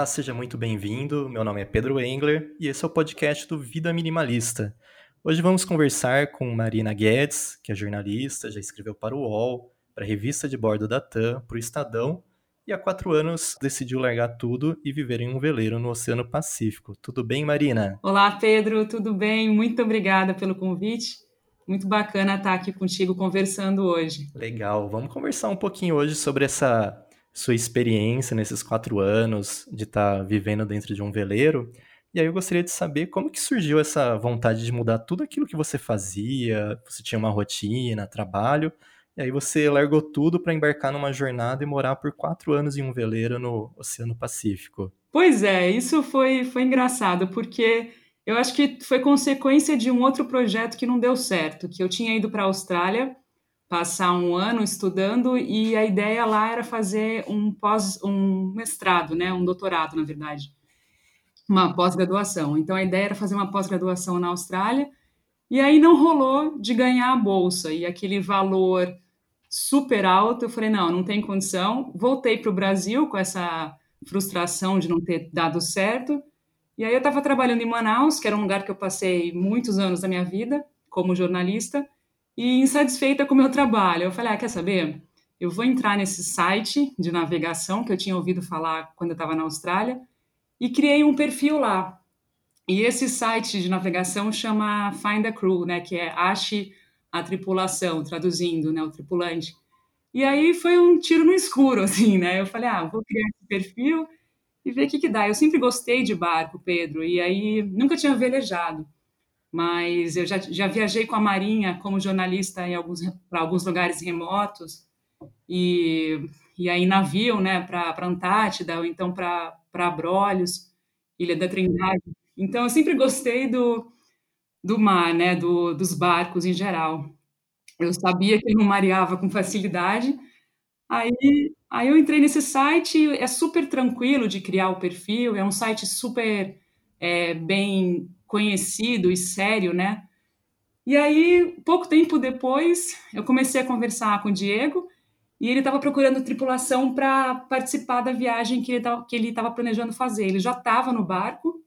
Olá, seja muito bem-vindo. Meu nome é Pedro Engler e esse é o podcast do Vida Minimalista. Hoje vamos conversar com Marina Guedes, que é jornalista, já escreveu para o UOL, para a revista de bordo da TAM, para o Estadão e há quatro anos decidiu largar tudo e viver em um veleiro no Oceano Pacífico. Tudo bem, Marina? Olá, Pedro, tudo bem? Muito obrigada pelo convite. Muito bacana estar aqui contigo conversando hoje. Legal, vamos conversar um pouquinho hoje sobre essa sua experiência nesses quatro anos de estar tá vivendo dentro de um veleiro. E aí eu gostaria de saber como que surgiu essa vontade de mudar tudo aquilo que você fazia, você tinha uma rotina, trabalho, e aí você largou tudo para embarcar numa jornada e morar por quatro anos em um veleiro no Oceano Pacífico. Pois é, isso foi, foi engraçado, porque eu acho que foi consequência de um outro projeto que não deu certo, que eu tinha ido para a Austrália passar um ano estudando e a ideia lá era fazer um pós, um mestrado, né, um doutorado, na verdade, uma pós-graduação. Então a ideia era fazer uma pós-graduação na Austrália e aí não rolou de ganhar a bolsa e aquele valor super alto. Eu falei não, não tem condição. Voltei para o Brasil com essa frustração de não ter dado certo. E aí eu estava trabalhando em Manaus, que era um lugar que eu passei muitos anos da minha vida como jornalista e insatisfeita com o meu trabalho. Eu falei, ah, quer saber? Eu vou entrar nesse site de navegação que eu tinha ouvido falar quando eu estava na Austrália e criei um perfil lá. E esse site de navegação chama Find a Crew, né, que é Ache a tripulação, traduzindo, né, o tripulante. E aí foi um tiro no escuro, assim, né? Eu falei, ah, vou criar esse perfil e ver o que, que dá. Eu sempre gostei de barco, Pedro, e aí nunca tinha velejado mas eu já, já viajei com a Marinha como jornalista em alguns para alguns lugares remotos e, e aí navio, né, para a Antártida ou então para Abrolhos, Ilha da Trindade. Então eu sempre gostei do do mar, né, do, dos barcos em geral. Eu sabia que não mareava com facilidade. Aí, aí eu entrei nesse site, é super tranquilo de criar o perfil, é um site super é, bem conhecido e sério, né? E aí, pouco tempo depois, eu comecei a conversar com o Diego e ele estava procurando tripulação para participar da viagem que ele estava planejando fazer. Ele já estava no barco,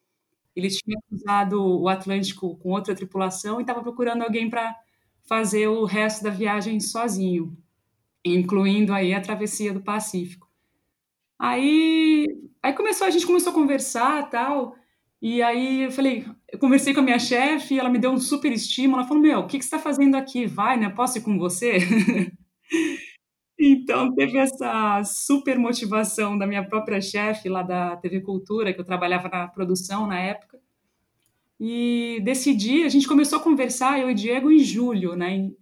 ele tinha cruzado o Atlântico com outra tripulação e estava procurando alguém para fazer o resto da viagem sozinho, incluindo aí a travessia do Pacífico. Aí, aí começou a gente começou a conversar tal. E aí eu falei, eu conversei com a minha chefe, ela me deu um super estímulo, ela falou, meu, o que, que você está fazendo aqui? Vai, né? Posso ir com você? então teve essa super motivação da minha própria chefe lá da TV Cultura, que eu trabalhava na produção na época. E decidi, a gente começou a conversar, eu e Diego, em julho, né? Em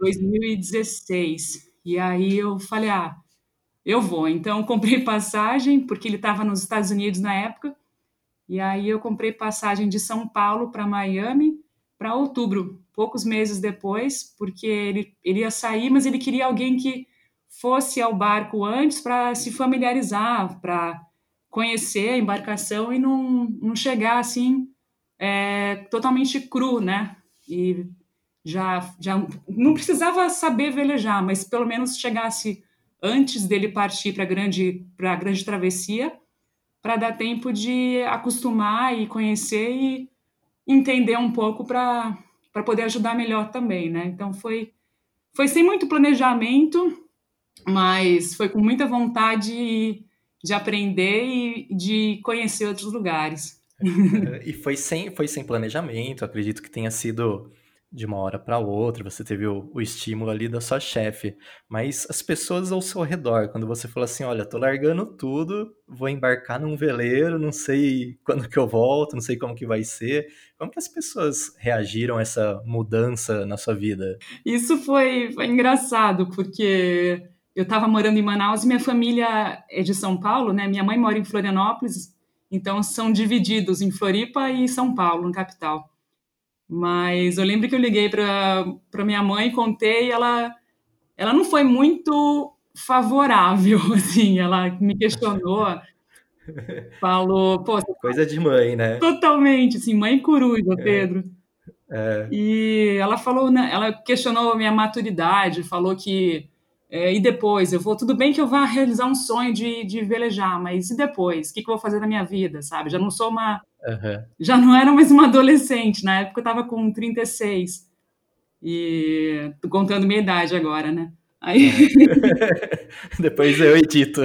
2016. E aí eu falei, ah, eu vou. Então comprei passagem, porque ele estava nos Estados Unidos na época, e aí eu comprei passagem de São Paulo para Miami para outubro, poucos meses depois, porque ele, ele ia sair, mas ele queria alguém que fosse ao barco antes para se familiarizar, para conhecer a embarcação e não, não chegar assim é, totalmente cru, né? E já, já não precisava saber velejar, mas pelo menos chegasse antes dele partir para grande para a grande travessia para dar tempo de acostumar e conhecer e entender um pouco para poder ajudar melhor também, né? Então foi foi sem muito planejamento, mas foi com muita vontade de aprender e de conhecer outros lugares. e foi sem, foi sem planejamento, acredito que tenha sido de uma hora para outra, você teve o, o, estímulo ali da sua chefe, mas as pessoas ao seu redor, quando você fala assim, olha, tô largando tudo, vou embarcar num veleiro, não sei quando que eu volto, não sei como que vai ser, como que as pessoas reagiram a essa mudança na sua vida? Isso foi, foi engraçado, porque eu estava morando em Manaus e minha família é de São Paulo, né? Minha mãe mora em Florianópolis, então são divididos em Floripa e São Paulo, na capital. Mas eu lembro que eu liguei para minha mãe, contei, e ela, ela não foi muito favorável, assim, ela me questionou, falou, pô... Coisa de mãe, né? Totalmente, assim, mãe coruja, é. Pedro. É. E ela falou, né, ela questionou a minha maturidade, falou que É, e depois, eu vou, tudo bem que eu vá realizar um sonho de, de velejar, mas e depois? O que, que eu vou fazer na minha vida, sabe? Já não sou uma. Uhum. Já não era mais uma adolescente, na época eu estava com 36. E tô contando minha idade agora, né? Aí... Depois eu edito.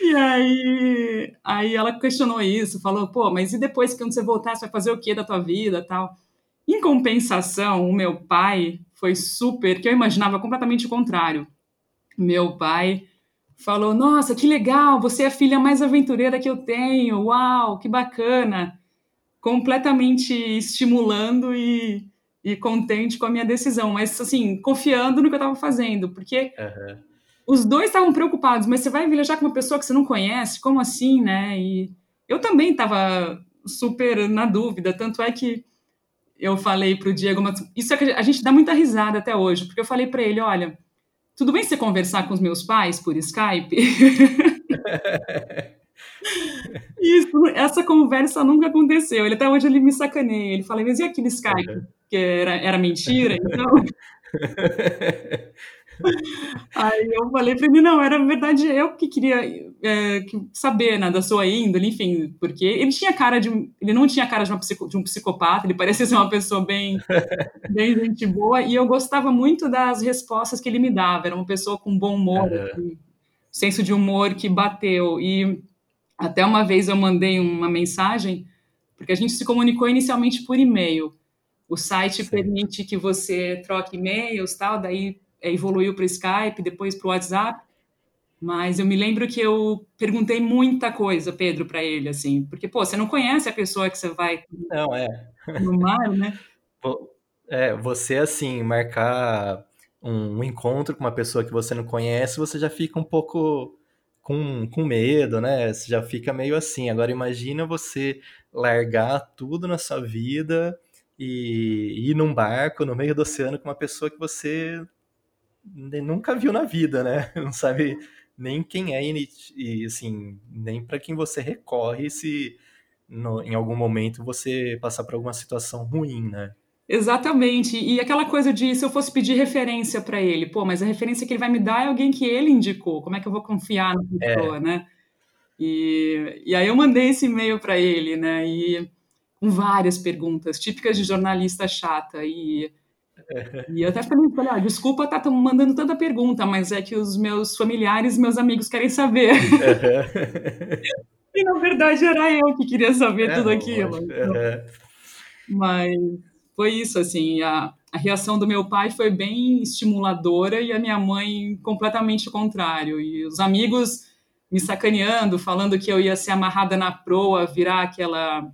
e aí, aí ela questionou isso, falou, pô, mas e depois que quando você voltar, você vai fazer o que da tua vida tal? Em compensação, o meu pai foi super, que eu imaginava completamente o contrário. Meu pai falou, nossa, que legal, você é a filha mais aventureira que eu tenho, uau, que bacana. Completamente estimulando e e contente com a minha decisão, mas assim, confiando no que eu estava fazendo, porque uhum. os dois estavam preocupados, mas você vai viajar com uma pessoa que você não conhece, como assim, né? E eu também estava super na dúvida, tanto é que eu falei para o Diego, mas isso é que a gente dá muita risada até hoje, porque eu falei para ele, olha, tudo bem você conversar com os meus pais por Skype? Isso, essa conversa nunca aconteceu. Ele até hoje ele me sacaneia. Ele fala, mas e aquele Skype? Uhum. Que era, era mentira, então. Aí eu falei para ele, não, era verdade eu que queria é, saber né, da sua índole, enfim, porque ele tinha cara de ele não tinha cara de, uma psico, de um psicopata, ele parecia ser uma pessoa bem, bem gente boa, e eu gostava muito das respostas que ele me dava, era uma pessoa com bom humor, assim, senso de humor que bateu, e até uma vez eu mandei uma mensagem, porque a gente se comunicou inicialmente por e-mail. O site Sim. permite que você troque e-mails, tal, daí evoluiu para o Skype, depois para o WhatsApp. Mas eu me lembro que eu perguntei muita coisa, Pedro, para ele, assim, porque, pô, você não conhece a pessoa que você vai não, é. no mar, né? É, você, assim, marcar um, um encontro com uma pessoa que você não conhece, você já fica um pouco com, com medo, né? Você já fica meio assim. Agora imagina você largar tudo na sua vida e ir num barco no meio do oceano com uma pessoa que você nunca viu na vida, né? Não sabe nem quem é e, assim, nem para quem você recorre se no, em algum momento você passar por alguma situação ruim, né? Exatamente. E aquela coisa de se eu fosse pedir referência para ele, pô, mas a referência que ele vai me dar é alguém que ele indicou. Como é que eu vou confiar na pessoa, é. né? E, e aí eu mandei esse e-mail para ele, né? E com várias perguntas típicas de jornalista chata e e eu até falei, falei ah, desculpa tá mandando tanta pergunta, mas é que os meus familiares, meus amigos querem saber. e na verdade era eu que queria saber é, tudo aquilo. Mas foi isso, assim, a, a reação do meu pai foi bem estimuladora e a minha mãe completamente o contrário. E os amigos me sacaneando, falando que eu ia ser amarrada na proa, virar aquela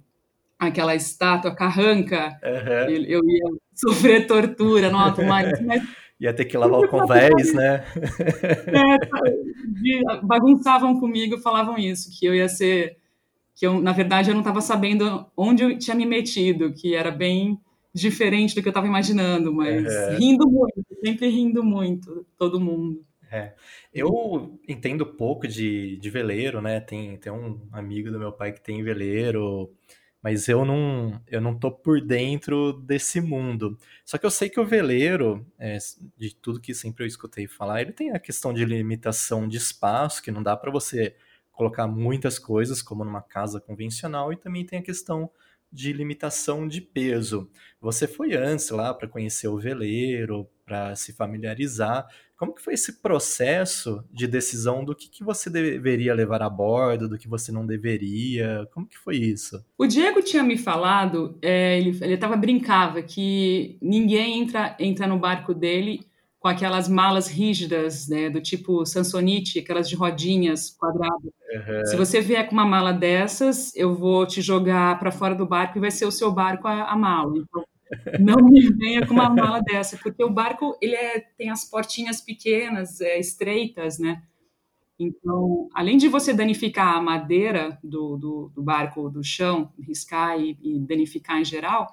aquela estátua carranca, uhum. eu ia sofrer tortura, nossa, mas, mas ia ter que lavar o convés, né? É, bagunçavam comigo, falavam isso, que eu ia ser, que eu, na verdade, eu não estava sabendo onde eu tinha me metido, que era bem diferente do que eu estava imaginando, mas é. rindo muito, sempre rindo muito, todo mundo. É. Eu entendo pouco de, de veleiro, né? Tem, tem um amigo do meu pai que tem veleiro, mas eu não, eu não tô por dentro desse mundo. Só que eu sei que o veleiro, é, de tudo que sempre eu escutei falar, ele tem a questão de limitação de espaço, que não dá para você colocar muitas coisas, como numa casa convencional, e também tem a questão de limitação de peso. Você foi antes lá para conhecer o veleiro, para se familiarizar. Como que foi esse processo de decisão do que, que você deveria levar a bordo, do que você não deveria? Como que foi isso? O Diego tinha me falado, é, ele estava brincava que ninguém entra, entra no barco dele com aquelas malas rígidas, né, do tipo Sansonite, aquelas de rodinhas quadradas. Uhum. Se você vier com uma mala dessas, eu vou te jogar para fora do barco e vai ser o seu barco a, a mala. Então, não me venha com uma mala dessa, porque o barco ele é, tem as portinhas pequenas, é, estreitas, né? Então, além de você danificar a madeira do, do, do barco, do chão, riscar e, e danificar em geral,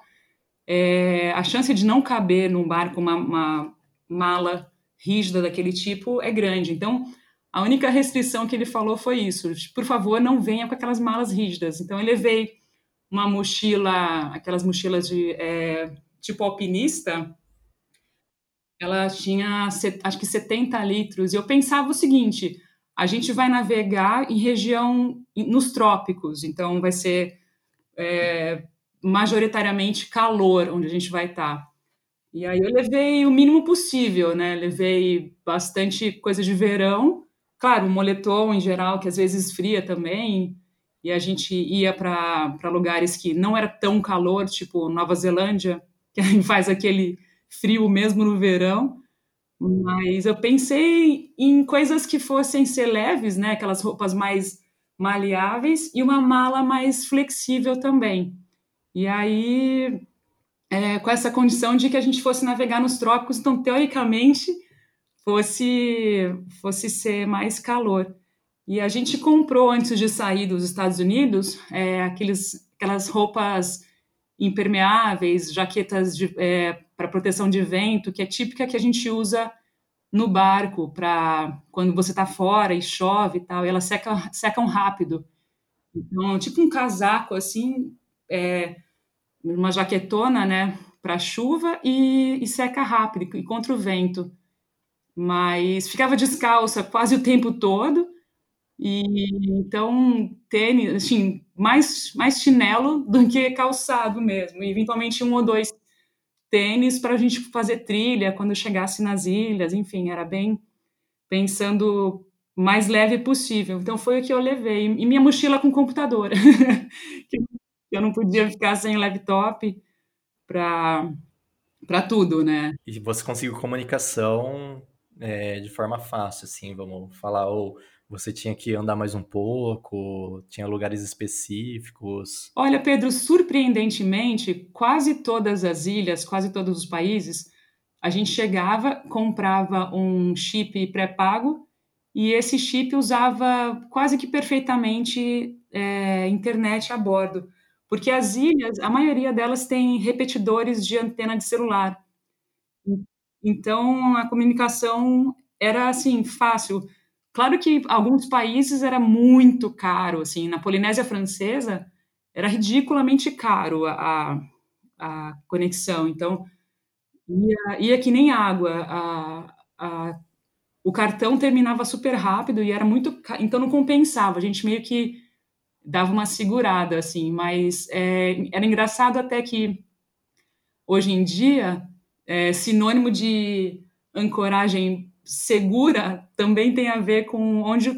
é, a chance de não caber num barco uma, uma mala rígida daquele tipo é grande. Então, a única restrição que ele falou foi isso: por favor, não venha com aquelas malas rígidas. Então, eu levei uma mochila, aquelas mochilas de é, tipo alpinista, ela tinha acho que 70 litros. E eu pensava o seguinte: a gente vai navegar em região nos trópicos, então vai ser é, majoritariamente calor onde a gente vai estar. E aí eu levei o mínimo possível, né? Levei bastante coisa de verão, claro, um moletom em geral, que às vezes esfria também, e a gente ia para lugares que não era tão calor, tipo Nova Zelândia, que faz aquele frio mesmo no verão. Mas eu pensei em coisas que fossem ser leves, né? Aquelas roupas mais maleáveis e uma mala mais flexível também. E aí, é, com essa condição de que a gente fosse navegar nos trópicos, então, teoricamente, fosse, fosse ser mais calor. E a gente comprou, antes de sair dos Estados Unidos, é, aqueles, aquelas roupas impermeáveis, jaquetas é, para proteção de vento, que é típica que a gente usa no barco para quando você está fora e chove e tal, e elas secam, secam rápido. Então, tipo um casaco assim, é, uma jaquetona, né, para chuva e, e seca rápido e contra o vento. Mas ficava descalça quase o tempo todo e então, tênis, assim, mais, mais chinelo do que calçado mesmo. E eventualmente um ou dois tênis para a gente fazer trilha quando chegasse nas ilhas, enfim, era bem pensando mais leve possível. Então foi o que eu levei. E minha mochila com computador. eu não podia ficar sem laptop para para tudo, né? E você conseguiu comunicação é, de forma fácil, assim, vamos falar, ou você tinha que andar mais um pouco? Tinha lugares específicos? Olha, Pedro, surpreendentemente, quase todas as ilhas, quase todos os países, a gente chegava, comprava um chip pré-pago e esse chip usava quase que perfeitamente é, internet a bordo, porque as ilhas, a maioria delas tem repetidores de antena de celular. Então a comunicação era assim fácil. Claro que alguns países era muito caro, assim, na Polinésia Francesa era ridiculamente caro a, a conexão, então ia, ia que nem água, a, a, o cartão terminava super rápido e era muito, então não compensava, a gente meio que dava uma segurada, assim, mas é, era engraçado até que hoje em dia é sinônimo de ancoragem segura também tem a ver com onde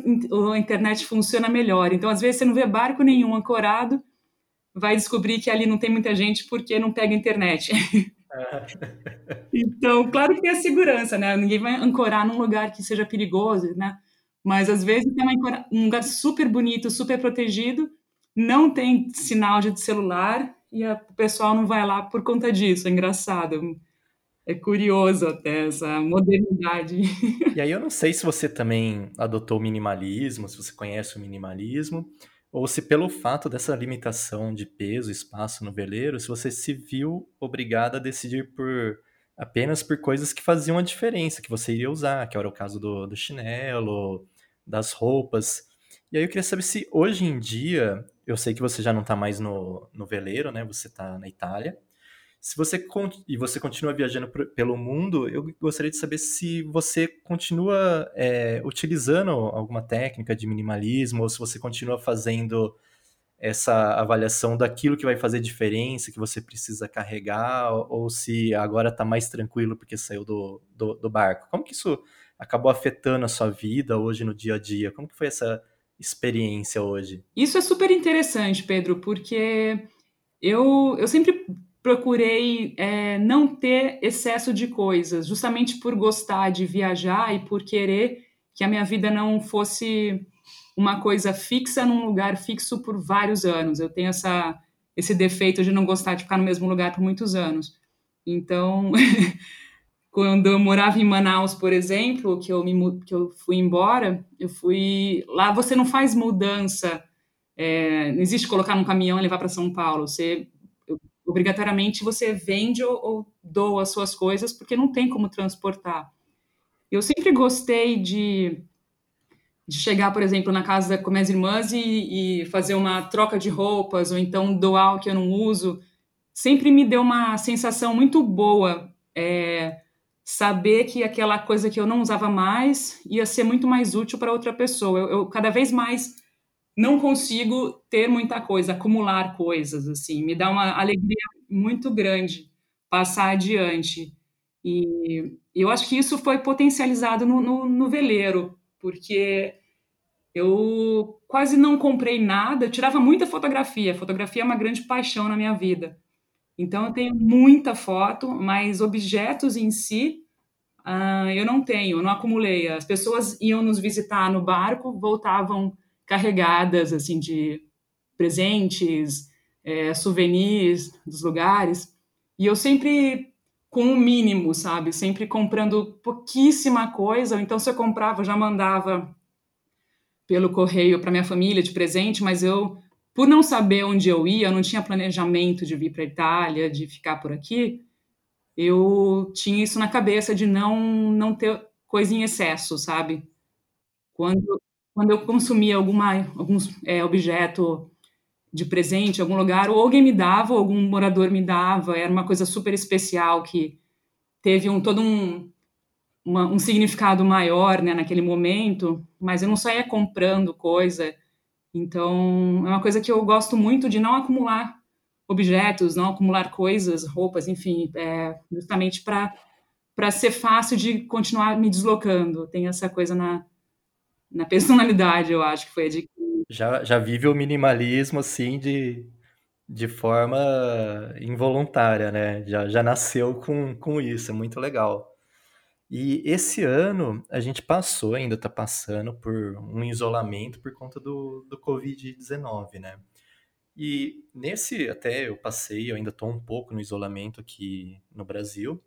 a internet funciona melhor. Então, às vezes, você não vê barco nenhum ancorado, vai descobrir que ali não tem muita gente porque não pega internet. então, claro que tem a segurança, né? Ninguém vai ancorar num lugar que seja perigoso, né? Mas às vezes tem um lugar super bonito, super protegido, não tem sinal de celular e o pessoal não vai lá por conta disso. É engraçado é curioso até essa modernidade. E aí eu não sei se você também adotou o minimalismo, se você conhece o minimalismo, ou se pelo fato dessa limitação de peso, espaço no veleiro, se você se viu obrigada a decidir por apenas por coisas que faziam a diferença, que você iria usar, que era o caso do, do chinelo, das roupas. E aí eu queria saber se hoje em dia, eu sei que você já não está mais no, no veleiro, né? Você está na Itália. Se você e você continua viajando pelo mundo, eu gostaria de saber se você continua é, utilizando alguma técnica de minimalismo ou se você continua fazendo essa avaliação daquilo que vai fazer diferença, que você precisa carregar, ou se agora está mais tranquilo porque saiu do, do, do, barco. Como que isso acabou afetando a sua vida hoje no dia a dia? Como que foi essa experiência hoje? Isso é super interessante, Pedro, porque eu, eu sempre procurei é, não ter excesso de coisas, justamente por gostar de viajar e por querer que a minha vida não fosse uma coisa fixa num lugar fixo por vários anos. Eu tenho essa, esse defeito de não gostar de ficar no mesmo lugar por muitos anos. Então, quando eu morava em Manaus, por exemplo, que eu, me, que eu fui embora, eu fui. Lá você não faz mudança, é, não existe colocar num caminhão e levar para São Paulo. Você obrigatoriamente você vende ou, ou doa as suas coisas porque não tem como transportar. Eu sempre gostei de, de chegar, por exemplo, na casa com minhas irmãs e, e fazer uma troca de roupas ou então doar o que eu não uso. Sempre me deu uma sensação muito boa é, saber que aquela coisa que eu não usava mais ia ser muito mais útil para outra pessoa. Eu, eu, cada vez mais não consigo ter muita coisa, acumular coisas, assim, me dá uma alegria muito grande passar adiante. E eu acho que isso foi potencializado no, no, no veleiro, porque eu quase não comprei nada, eu tirava muita fotografia. Fotografia é uma grande paixão na minha vida. Então eu tenho muita foto, mas objetos em si uh, eu não tenho, não acumulei. As pessoas iam nos visitar no barco, voltavam carregadas assim de presentes, é, souvenirs dos lugares, e eu sempre com o mínimo, sabe? Sempre comprando pouquíssima coisa. Então, se eu comprava, eu já mandava pelo correio para minha família de presente, mas eu por não saber onde eu ia, eu não tinha planejamento de vir para a Itália, de ficar por aqui, eu tinha isso na cabeça de não não ter coisa em excesso, sabe? Quando quando eu consumia alguma algum é, objeto de presente algum lugar, ou alguém me dava, ou algum morador me dava, era uma coisa super especial que teve um todo um uma, um significado maior, né, naquele momento, mas eu não saía comprando coisa então, é uma coisa que eu gosto muito de não acumular objetos, não acumular coisas, roupas, enfim, é, justamente para ser fácil de continuar me deslocando. Tem essa coisa na, na personalidade, eu acho que foi de já, já vive o minimalismo assim de, de forma involuntária, né? Já, já nasceu com, com isso, é muito legal. E esse ano a gente passou, ainda está passando por um isolamento por conta do, do Covid-19, né? E nesse até eu passei, eu ainda estou um pouco no isolamento aqui no Brasil.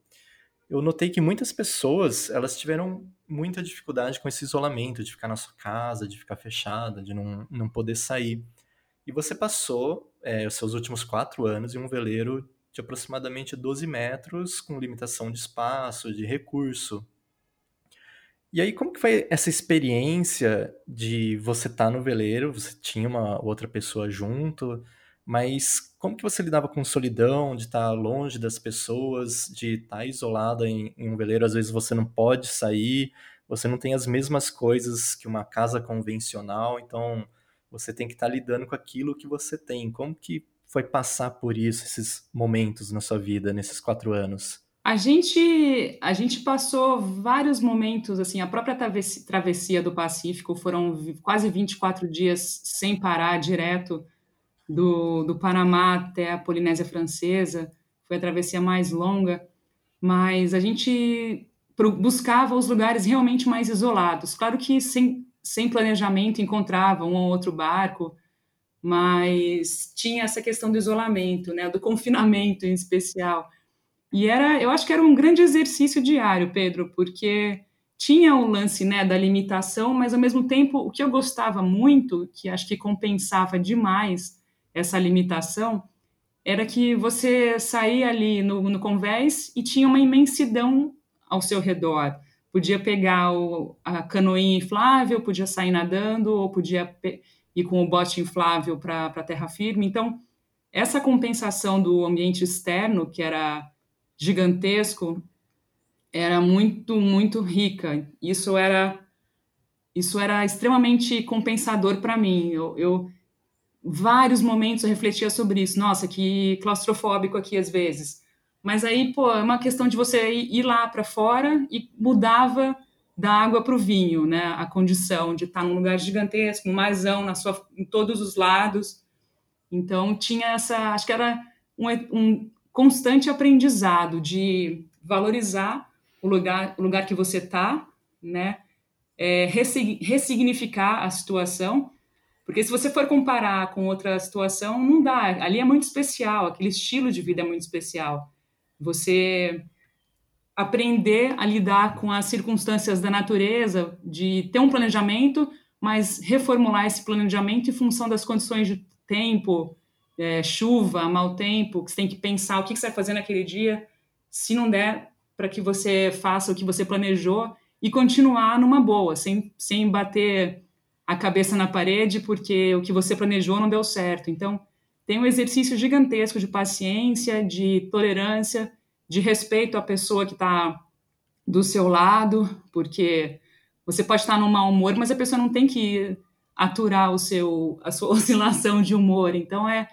Eu notei que muitas pessoas elas tiveram muita dificuldade com esse isolamento, de ficar na sua casa, de ficar fechada, de não, não poder sair. E você passou é, os seus últimos quatro anos em um veleiro de aproximadamente 12 metros, com limitação de espaço, de recurso. E aí, como que foi essa experiência de você estar tá no veleiro, você tinha uma outra pessoa junto, mas como que você lidava com solidão, de estar longe das pessoas, de estar isolada em, em um veleiro, às vezes você não pode sair, você não tem as mesmas coisas que uma casa convencional, então você tem que estar lidando com aquilo que você tem. Como que foi passar por isso, esses momentos na sua vida, nesses quatro anos? A gente, a gente passou vários momentos, assim, a própria travessia do Pacífico foram quase 24 dias sem parar, direto, do, do Panamá até a Polinésia Francesa, foi a travessia mais longa, mas a gente buscava os lugares realmente mais isolados. Claro que sem, sem planejamento encontrava um ou outro barco, mas tinha essa questão do isolamento, né, do confinamento em especial. E era, eu acho que era um grande exercício diário, Pedro, porque tinha o lance, né, da limitação, mas ao mesmo tempo o que eu gostava muito, que acho que compensava demais essa limitação, era que você saía ali no, no convés e tinha uma imensidão ao seu redor. Podia pegar o, a canoinha inflável, podia sair nadando, ou podia e com o bote inflável para a terra firme. Então, essa compensação do ambiente externo, que era gigantesco, era muito, muito rica. Isso era isso era extremamente compensador para mim. Eu, eu vários momentos eu refletia sobre isso. Nossa, que claustrofóbico aqui às vezes. Mas aí, pô, é uma questão de você ir lá para fora e mudava da água para o vinho, né? A condição de estar num lugar gigantesco, um marzão na sua, em todos os lados. Então tinha essa, acho que era um, um constante aprendizado de valorizar o lugar, o lugar que você está, né? É, ressignificar a situação, porque se você for comparar com outra situação, não dá. Ali é muito especial, aquele estilo de vida é muito especial. Você aprender a lidar com as circunstâncias da natureza, de ter um planejamento, mas reformular esse planejamento em função das condições de tempo, é, chuva, mau tempo, que você tem que pensar o que você vai fazer naquele dia, se não der para que você faça o que você planejou e continuar numa boa, sem, sem bater a cabeça na parede porque o que você planejou não deu certo. Então, tem um exercício gigantesco de paciência, de tolerância, de respeito à pessoa que está do seu lado, porque você pode estar num mau humor, mas a pessoa não tem que aturar o seu, a sua oscilação de humor. Então é,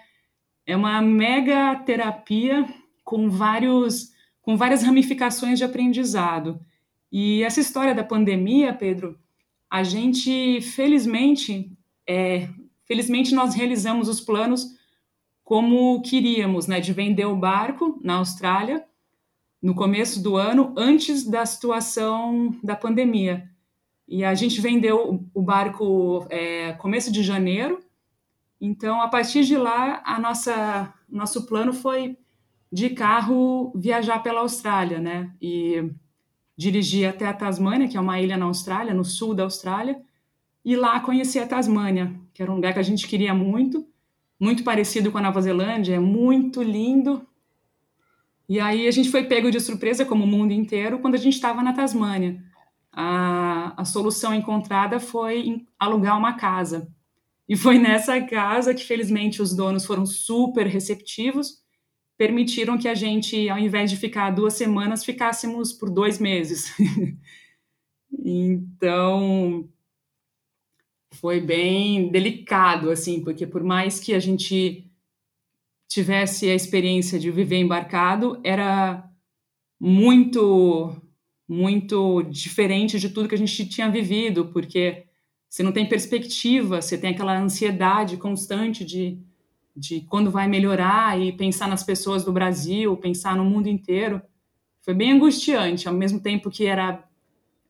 é uma mega terapia com vários com várias ramificações de aprendizado. E essa história da pandemia, Pedro, a gente felizmente é, felizmente nós realizamos os planos como queríamos, né, de vender o barco na Austrália no começo do ano, antes da situação da pandemia. E a gente vendeu o barco é, começo de janeiro. Então, a partir de lá, a nossa nosso plano foi de carro viajar pela Austrália, né? E dirigir até a Tasmânia, que é uma ilha na Austrália, no sul da Austrália, e lá conhecer a Tasmânia, que era um lugar que a gente queria muito, muito parecido com a Nova Zelândia, é muito lindo, e aí a gente foi pego de surpresa, como o mundo inteiro, quando a gente estava na Tasmânia. A, a solução encontrada foi alugar uma casa. E foi nessa casa que, felizmente, os donos foram super receptivos, permitiram que a gente, ao invés de ficar duas semanas, ficássemos por dois meses. então, foi bem delicado, assim, porque por mais que a gente tivesse a experiência de viver embarcado era muito muito diferente de tudo que a gente tinha vivido, porque você não tem perspectiva, você tem aquela ansiedade constante de, de quando vai melhorar e pensar nas pessoas do Brasil, pensar no mundo inteiro. Foi bem angustiante, ao mesmo tempo que era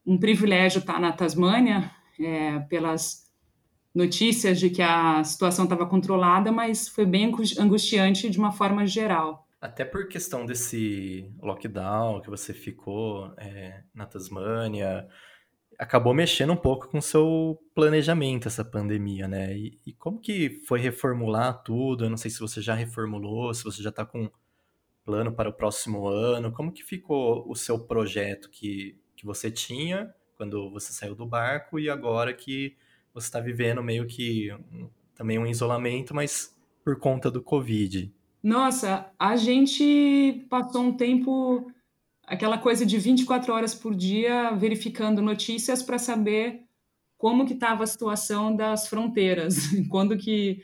um privilégio estar na Tasmânia, é, pelas notícias de que a situação estava controlada, mas foi bem angustiante de uma forma geral. Até por questão desse lockdown que você ficou é, na Tasmânia, acabou mexendo um pouco com o seu planejamento essa pandemia, né? E, e, como que foi reformular tudo? Eu não sei se você já reformulou, se você já está com plano para o próximo ano. Como que ficou o seu projeto que, que você tinha quando você saiu do barco e agora que você está vivendo meio que também um isolamento, mas por conta do Covid. Nossa, a gente passou um tempo, aquela coisa de 24 horas por dia, verificando notícias para saber como que estava a situação das fronteiras, quando que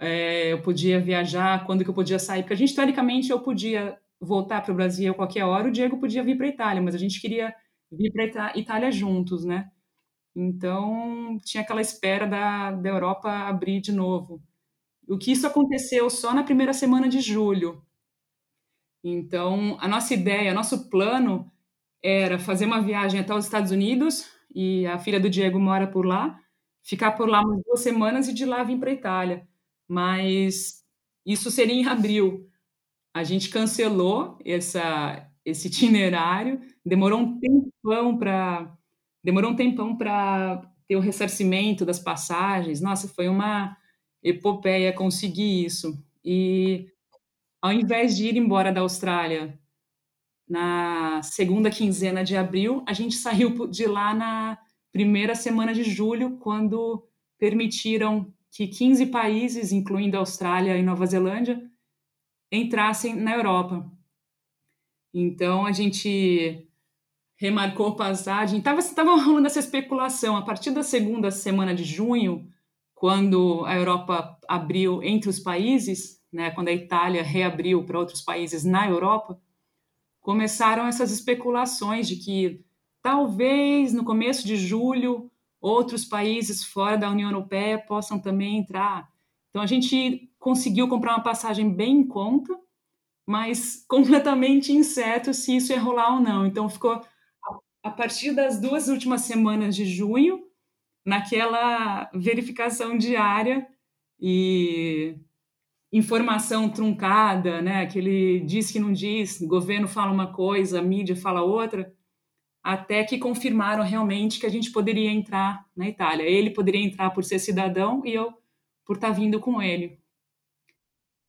é, eu podia viajar, quando que eu podia sair, porque a gente, teoricamente, eu podia voltar para o Brasil a qualquer hora, o Diego podia vir para a Itália, mas a gente queria vir para a Itália juntos, né? Então, tinha aquela espera da, da Europa abrir de novo. O que isso aconteceu só na primeira semana de julho. Então, a nossa ideia, nosso plano era fazer uma viagem até os Estados Unidos, e a filha do Diego mora por lá, ficar por lá umas duas semanas e de lá vir para a Itália. Mas isso seria em abril. A gente cancelou essa, esse itinerário, demorou um tempão para Demorou um tempão para ter o ressarcimento das passagens. Nossa, foi uma epopeia conseguir isso. E ao invés de ir embora da Austrália na segunda quinzena de abril, a gente saiu de lá na primeira semana de julho, quando permitiram que 15 países, incluindo a Austrália e Nova Zelândia, entrassem na Europa. Então a gente remarcou passagem. Estava tava rolando essa especulação. A partir da segunda semana de junho, quando a Europa abriu entre os países, né, quando a Itália reabriu para outros países na Europa, começaram essas especulações de que talvez no começo de julho outros países fora da União Europeia possam também entrar. Então a gente conseguiu comprar uma passagem bem em conta, mas completamente incerto se isso ia rolar ou não. Então ficou a partir das duas últimas semanas de junho, naquela verificação diária e informação truncada, né? Aquele diz que não diz, governo fala uma coisa, mídia fala outra, até que confirmaram realmente que a gente poderia entrar na Itália. Ele poderia entrar por ser cidadão e eu por estar vindo com ele.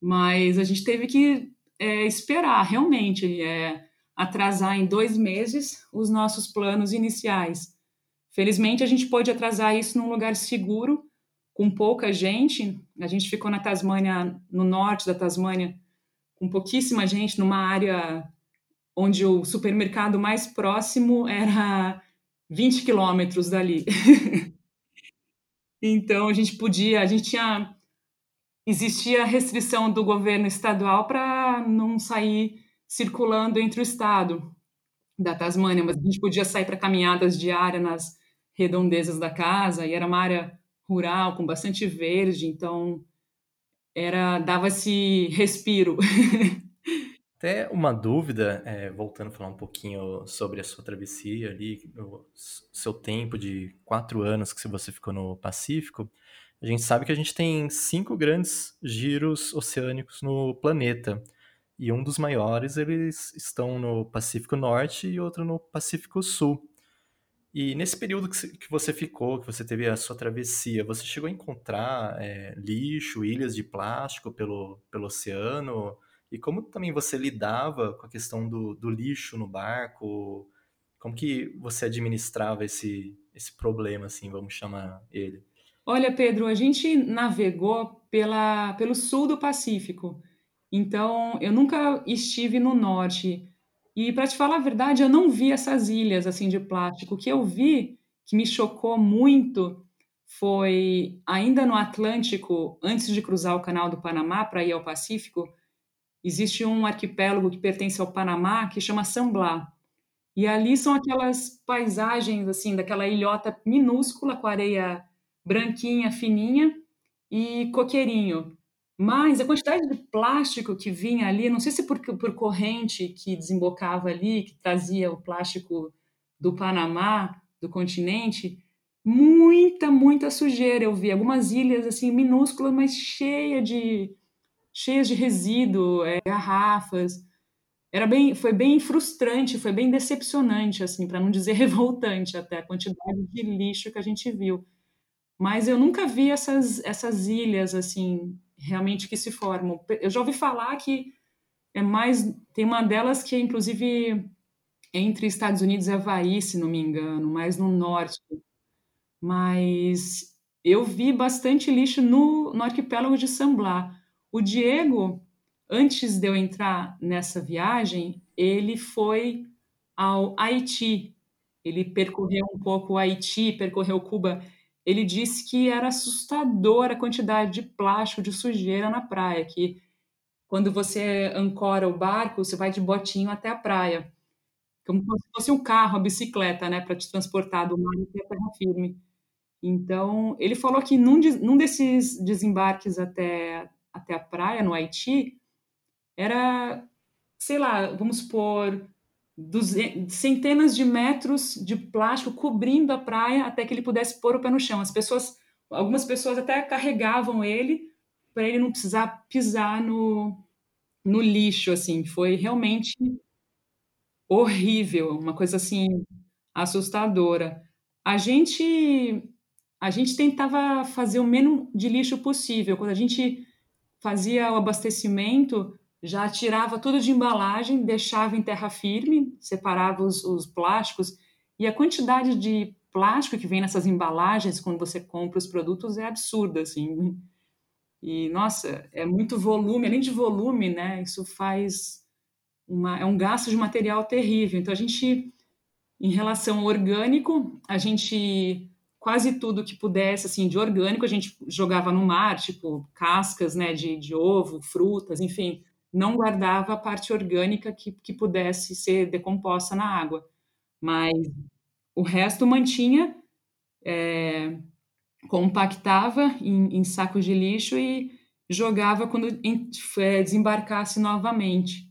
Mas a gente teve que é, esperar, realmente. É, atrasar em dois meses os nossos planos iniciais. Felizmente, a gente pôde atrasar isso num lugar seguro, com pouca gente. A gente ficou na Tasmânia, no norte da Tasmânia, com pouquíssima gente, numa área onde o supermercado mais próximo era 20 quilômetros dali. então a gente podia, a gente tinha existia restrição do governo estadual para não sair circulando entre o estado da Tasmânia, mas a gente podia sair para caminhadas diárias nas redondezas da casa e era uma área rural com bastante verde, então era dava esse respiro. Até uma dúvida, é, voltando a falar um pouquinho sobre a sua travessia ali, o seu tempo de quatro anos que você ficou no Pacífico, a gente sabe que a gente tem cinco grandes giros oceânicos no planeta. E um dos maiores, eles estão no Pacífico Norte e outro no Pacífico Sul. E nesse período que você ficou, que você teve a sua travessia, você chegou a encontrar é, lixo, ilhas de plástico pelo, pelo oceano? E como também você lidava com a questão do, do lixo no barco? Como que você administrava esse, esse problema, assim, vamos chamar ele? Olha, Pedro, a gente navegou pela, pelo sul do Pacífico. Então, eu nunca estive no norte. E, para te falar a verdade, eu não vi essas ilhas assim de plástico. O que eu vi, que me chocou muito, foi ainda no Atlântico, antes de cruzar o Canal do Panamá para ir ao Pacífico, existe um arquipélago que pertence ao Panamá que chama San Blas. E ali são aquelas paisagens assim daquela ilhota minúscula com areia branquinha, fininha e coqueirinho. Mas a quantidade de plástico que vinha ali, não sei se por, por corrente que desembocava ali, que trazia o plástico do Panamá, do continente, muita, muita sujeira eu vi. Algumas ilhas assim minúsculas, mas cheia de cheias de resíduo, é, garrafas. Era bem, foi bem frustrante, foi bem decepcionante, assim, para não dizer revoltante até a quantidade de lixo que a gente viu. Mas eu nunca vi essas, essas ilhas assim realmente que se formam. Eu já ouvi falar que é mais tem uma delas que é inclusive entre Estados Unidos e Havaí, se não me engano, mais no norte. Mas eu vi bastante lixo no, no arquipélago de San Blas. O Diego, antes de eu entrar nessa viagem, ele foi ao Haiti. Ele percorreu um pouco o Haiti, percorreu Cuba. Ele disse que era assustadora a quantidade de plástico, de sujeira na praia, que quando você ancora o barco, você vai de botinho até a praia. Como se fosse um carro, a bicicleta, né, para te transportar do mar até a terra firme. Então, ele falou que num, num desses desembarques até até a praia no Haiti era, sei lá, vamos supor, centenas de metros de plástico cobrindo a praia até que ele pudesse pôr o pé no chão. As pessoas, algumas pessoas até carregavam ele para ele não precisar pisar no, no lixo, assim. Foi realmente horrível, uma coisa assim assustadora. A gente a gente tentava fazer o menos de lixo possível. Quando a gente fazia o abastecimento, já tirava tudo de embalagem, deixava em terra firme, separava os, os plásticos, e a quantidade de plástico que vem nessas embalagens quando você compra os produtos é absurda, assim. E, nossa, é muito volume, além de volume, né, isso faz uma, é um gasto de material terrível. Então, a gente, em relação ao orgânico, a gente quase tudo que pudesse, assim, de orgânico, a gente jogava no mar, tipo cascas, né, de, de ovo, frutas, enfim, não guardava a parte orgânica que, que pudesse ser decomposta na água. Mas o resto mantinha, é, compactava em, em sacos de lixo e jogava quando é, desembarcasse novamente.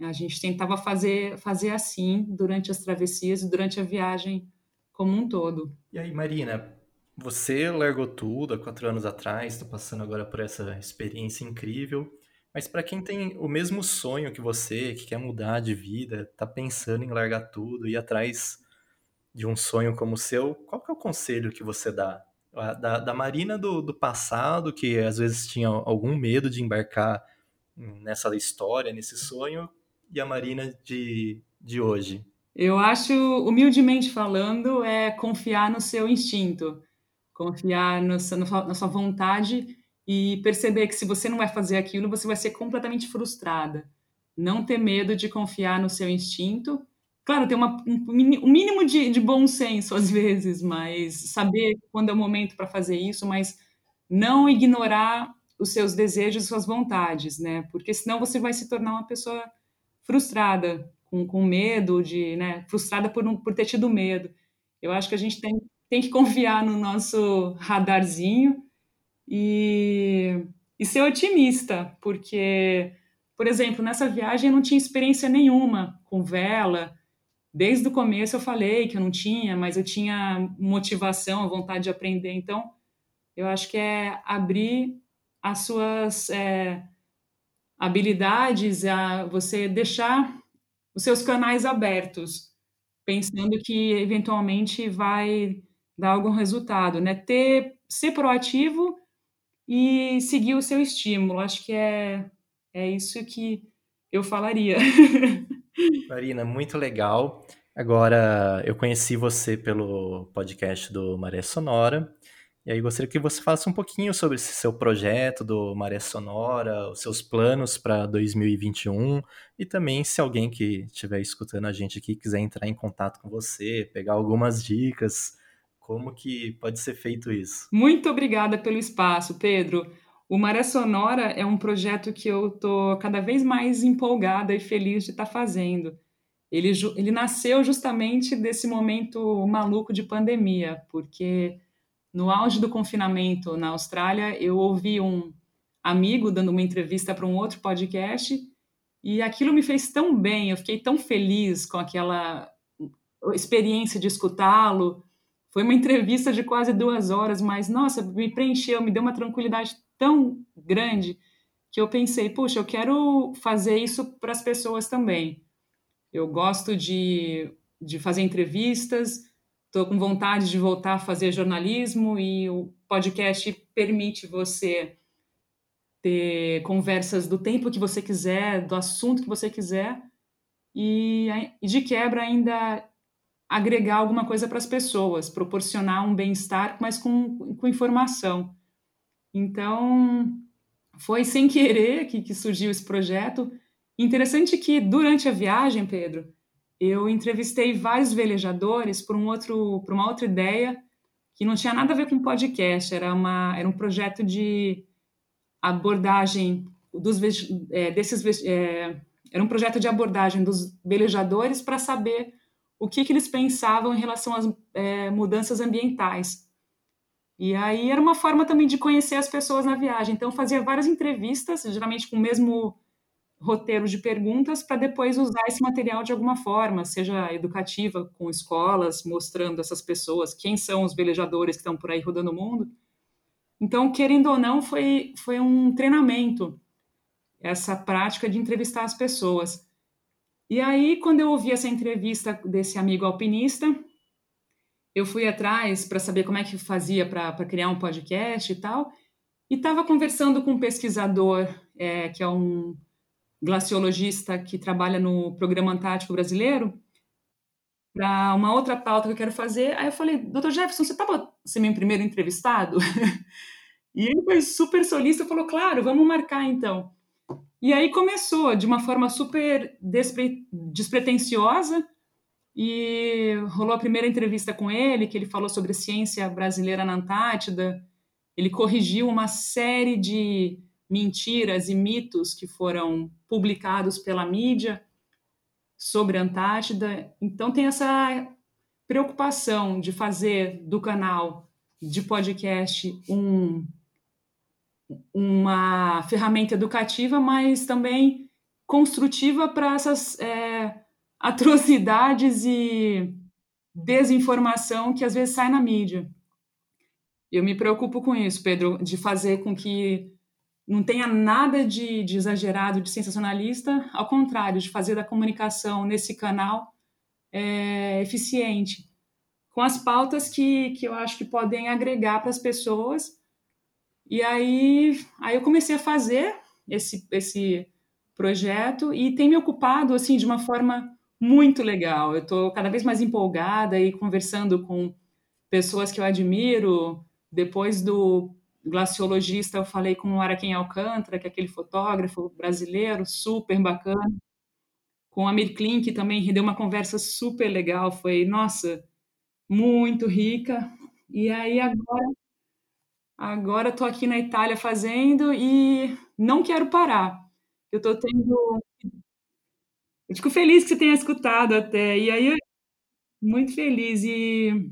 A gente tentava fazer, fazer assim durante as travessias e durante a viagem como um todo. E aí, Marina, você largou tudo há quatro anos atrás, está passando agora por essa experiência incrível. Mas para quem tem o mesmo sonho que você, que quer mudar de vida, está pensando em largar tudo, ir atrás de um sonho como o seu, qual que é o conselho que você dá? Da, da Marina do, do passado, que às vezes tinha algum medo de embarcar nessa história, nesse sonho, e a Marina de, de hoje? Eu acho, humildemente falando, é confiar no seu instinto, confiar no, na sua vontade e perceber que se você não vai fazer aquilo, você vai ser completamente frustrada. não ter medo de confiar no seu instinto. Claro, ter uma, um, um mínimo de, de bom senso às vezes, mas saber quando é o momento para fazer isso, mas não ignorar os seus desejos, suas vontades, né? Porque senão você vai se tornar uma pessoa frustrada, com, com medo de, né? Frustrada por, por ter tido medo. Eu acho que a gente tem, tem que confiar no nosso radarzinho e, e ser otimista, porque, por exemplo, nessa viagem eu não tinha experiência nenhuma com vela. Desde o começo eu falei que eu não tinha, mas eu tinha motivação, vontade de aprender. Então, eu acho que é abrir as suas é, habilidades, a você deixar os seus canais abertos, pensando que eventualmente vai dar algum resultado, né? Ter, ser proativo e seguir o seu estímulo. Acho que é, é isso que eu falaria. Marina, muito legal. Agora, eu conheci você pelo podcast do Maré Sonora e aí gostaria que você falasse um pouquinho sobre esse seu projeto do Maré Sonora, os seus planos para 2021 e também se alguém que estiver escutando a gente aqui quiser entrar em contato com você, pegar algumas dicas, como que pode ser feito isso? Muito obrigada pelo espaço, Pedro. O Maré Sonora é um projeto que eu estou cada vez mais empolgada e feliz de estar tá fazendo. Ele, ele nasceu justamente desse momento maluco de pandemia, porque no auge do confinamento na Austrália, eu ouvi um amigo dando uma entrevista para um outro podcast e aquilo me fez tão bem, eu fiquei tão feliz com aquela experiência de escutá-lo. Foi uma entrevista de quase duas horas, mas nossa, me preencheu, me deu uma tranquilidade tão grande que eu pensei, puxa, eu quero fazer isso para as pessoas também. Eu gosto de, de fazer entrevistas, estou com vontade de voltar a fazer jornalismo e o podcast permite você ter conversas do tempo que você quiser, do assunto que você quiser e de quebra ainda agregar alguma coisa para as pessoas, proporcionar um bem-estar, mas com, com informação. Então, foi sem querer que, que surgiu esse projeto. Interessante que durante a viagem, Pedro, eu entrevistei vários velejadores por, um outro, por uma outra ideia que não tinha nada a ver com podcast, era, uma, era um projeto de abordagem dos, é, desses. É, era um projeto de abordagem dos velejadores para saber o que, que, eles pensavam em relação às é, mudanças ambientais. E aí era uma forma também de conhecer as pessoas na viagem. Então, fazia várias entrevistas, geralmente com o mesmo roteiro de perguntas para depois usar esse material de alguma forma, seja educativa, com escolas, mostrando essas pessoas quem são os velejadores que estão por aí rodando o mundo. Então, querendo ou não, foi, foi um treinamento, essa prática de entrevistar as pessoas. E aí, quando eu ouvi essa entrevista desse amigo alpinista, eu fui atrás para saber como é que fazia para criar um podcast e tal, e estava conversando com um pesquisador, é, que é um glaciologista que trabalha no Programa Antártico Brasileiro, para uma outra pauta que eu quero fazer. Aí eu falei, doutor Jefferson, você estava ser meu primeiro entrevistado? e ele foi super solista, falou, claro, vamos marcar então. E aí começou de uma forma super despre... despretensiosa, e rolou a primeira entrevista com ele, que ele falou sobre ciência brasileira na Antártida. Ele corrigiu uma série de mentiras e mitos que foram publicados pela mídia sobre a Antártida. Então, tem essa preocupação de fazer do canal de podcast um, uma ferramenta educativa, mas também construtiva para essas é, atrocidades e desinformação que às vezes sai na mídia. Eu me preocupo com isso, Pedro, de fazer com que não tenha nada de, de, exagerado, de sensacionalista, ao contrário, de fazer da comunicação nesse canal é, eficiente, com as pautas que, que eu acho que podem agregar para as pessoas. E aí, aí eu comecei a fazer esse, esse projeto e tem me ocupado assim de uma forma muito legal. Eu estou cada vez mais empolgada e conversando com pessoas que eu admiro. Depois do glaciologista, eu falei com o Araquém Alcântara, que é aquele fotógrafo brasileiro super bacana. com a Mirklin, que também rendeu uma conversa super legal. Foi, nossa, muito rica. E aí agora agora estou aqui na Itália fazendo e não quero parar. Eu estou tendo eu fico feliz que você tenha escutado até. E aí muito feliz e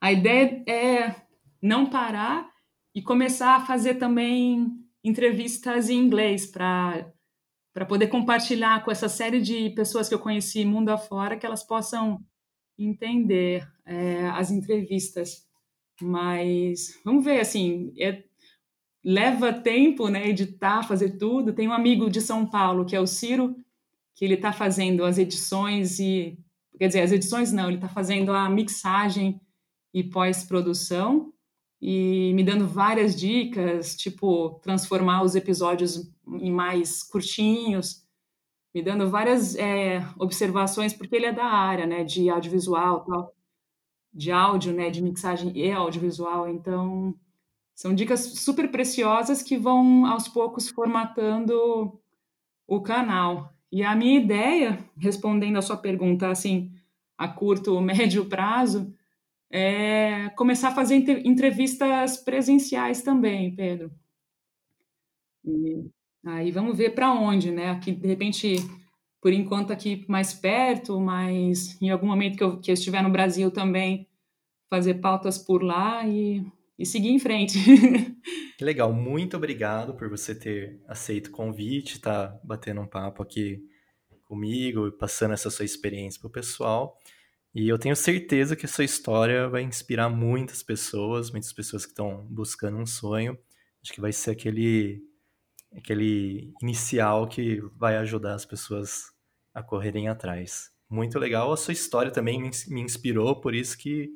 a ideia é não parar e começar a fazer também entrevistas em inglês para para poder compartilhar com essa série de pessoas que eu conheci mundo afora que elas possam entender é, as entrevistas. Mas vamos ver, assim, é, leva tempo, né, editar, fazer tudo. Tem um amigo de São Paulo que é o Ciro, que ele está fazendo as edições e quer dizer, as edições não, ele está fazendo a mixagem e pós-produção e me dando várias dicas, tipo transformar os episódios em mais curtinhos, me dando várias é, observações, porque ele é da área, né, de audiovisual, tal, de áudio, né, de mixagem e audiovisual, então são dicas super preciosas que vão aos poucos formatando o canal. E a minha ideia, respondendo a sua pergunta assim, a curto ou médio prazo, é começar a fazer entrevistas presenciais também, Pedro. E aí vamos ver para onde, né? Aqui, de repente, por enquanto aqui mais perto, mas em algum momento que eu, que eu estiver no Brasil também, fazer pautas por lá e, e seguir em frente. Legal, muito obrigado por você ter aceito o convite, tá batendo um papo aqui comigo, passando essa sua experiência para o pessoal. E eu tenho certeza que a sua história vai inspirar muitas pessoas, muitas pessoas que estão buscando um sonho. Acho que vai ser aquele, aquele inicial que vai ajudar as pessoas a correrem atrás. Muito legal. A sua história também me inspirou, por isso que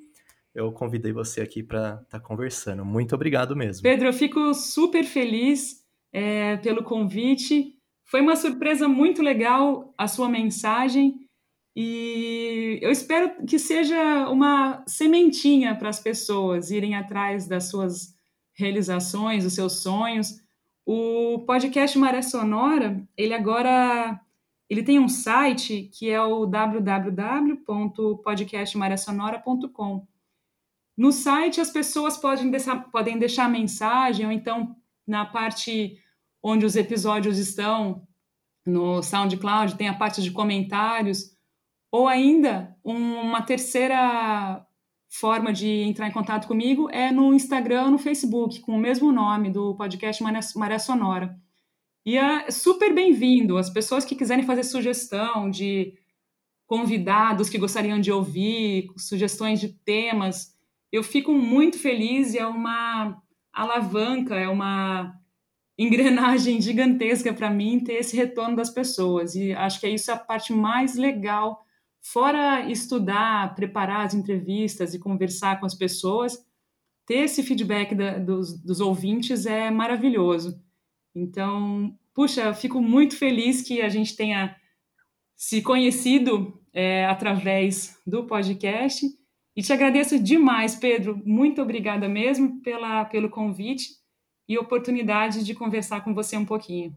eu convidei você aqui para estar tá conversando. Muito obrigado mesmo. Pedro, eu fico super feliz é, pelo convite. Foi uma surpresa muito legal a sua mensagem. E eu espero que seja uma sementinha para as pessoas irem atrás das suas realizações, dos seus sonhos. O podcast Maré Sonora, ele agora ele tem um site que é o www.podcastmaresonora.com. No site as pessoas podem deixar, podem deixar mensagem ou então na parte onde os episódios estão no SoundCloud tem a parte de comentários ou ainda, uma terceira forma de entrar em contato comigo é no Instagram, no Facebook, com o mesmo nome do podcast Maré Sonora. E é super bem-vindo. As pessoas que quiserem fazer sugestão de convidados que gostariam de ouvir, sugestões de temas, eu fico muito feliz e é uma alavanca, é uma engrenagem gigantesca para mim ter esse retorno das pessoas. E acho que é isso a parte mais legal Fora estudar, preparar as entrevistas e conversar com as pessoas, ter esse feedback da, dos, dos ouvintes é maravilhoso. Então, puxa, fico muito feliz que a gente tenha se conhecido é, através do podcast. E te agradeço demais, Pedro. Muito obrigada mesmo pela, pelo convite e oportunidade de conversar com você um pouquinho.